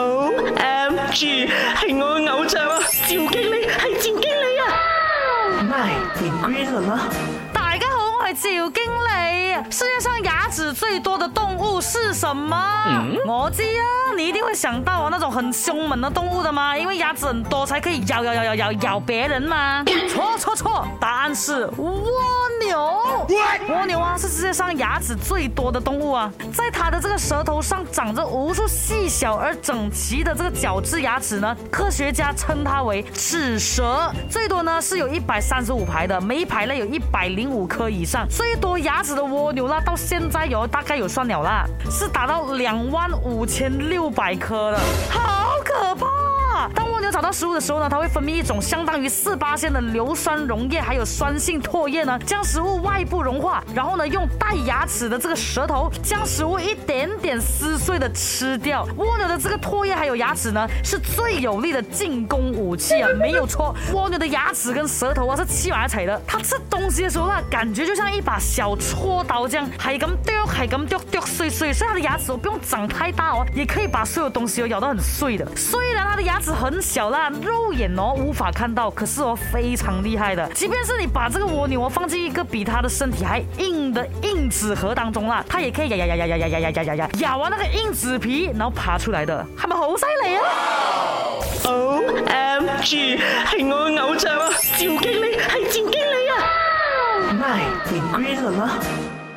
O M G，系我嘅偶像啊！赵经理，系赵经理啊！My g r e e n m 赵经理，世界上牙齿最多的动物是什么？我知啊，你一定会想到啊，那种很凶猛的动物的吗？因为牙齿很多才可以咬咬咬咬咬咬别人吗？错错错，答案是蜗牛。蜗牛啊，是世界上牙齿最多的动物啊，在它的这个舌头上长着无数细小而整齐的这个角质牙齿呢，科学家称它为齿舌，最多呢是有一百三十五排的，每一排呢有一百零五颗以上。最多牙齿的蜗牛，啦，到现在有大概有算了啦，是达到两万五千六百颗的，好可怕。找到食物的时候呢，它会分泌一种相当于四八仙的硫酸溶液，还有酸性唾液呢，将食物外部融化，然后呢用带牙齿的这个舌头将食物一点点撕碎的吃掉。蜗牛的这个唾液还有牙齿呢，是最有力的进攻武器啊，没有错。蜗牛的牙齿跟舌头啊是七娃彩的，它吃东西的时候，那感觉就像一把小锉刀这样，还敢掉，还敢掉掉碎碎，所以它的牙齿哦不用长太大哦，也可以把所有东西都咬到很碎的。虽然它的牙齿很小。那肉眼哦无法看到，可是我非常厉害的，即便是你把这个蜗牛放进一个比它的身体还硬的硬纸盒当中啦，它也可以咬咬咬咬咬咬咬咬咬咬咬完那个硬纸皮，然后爬出来的，他们好犀利啊！O M G，系我偶像啊，赵经理，系赵经理啊！My green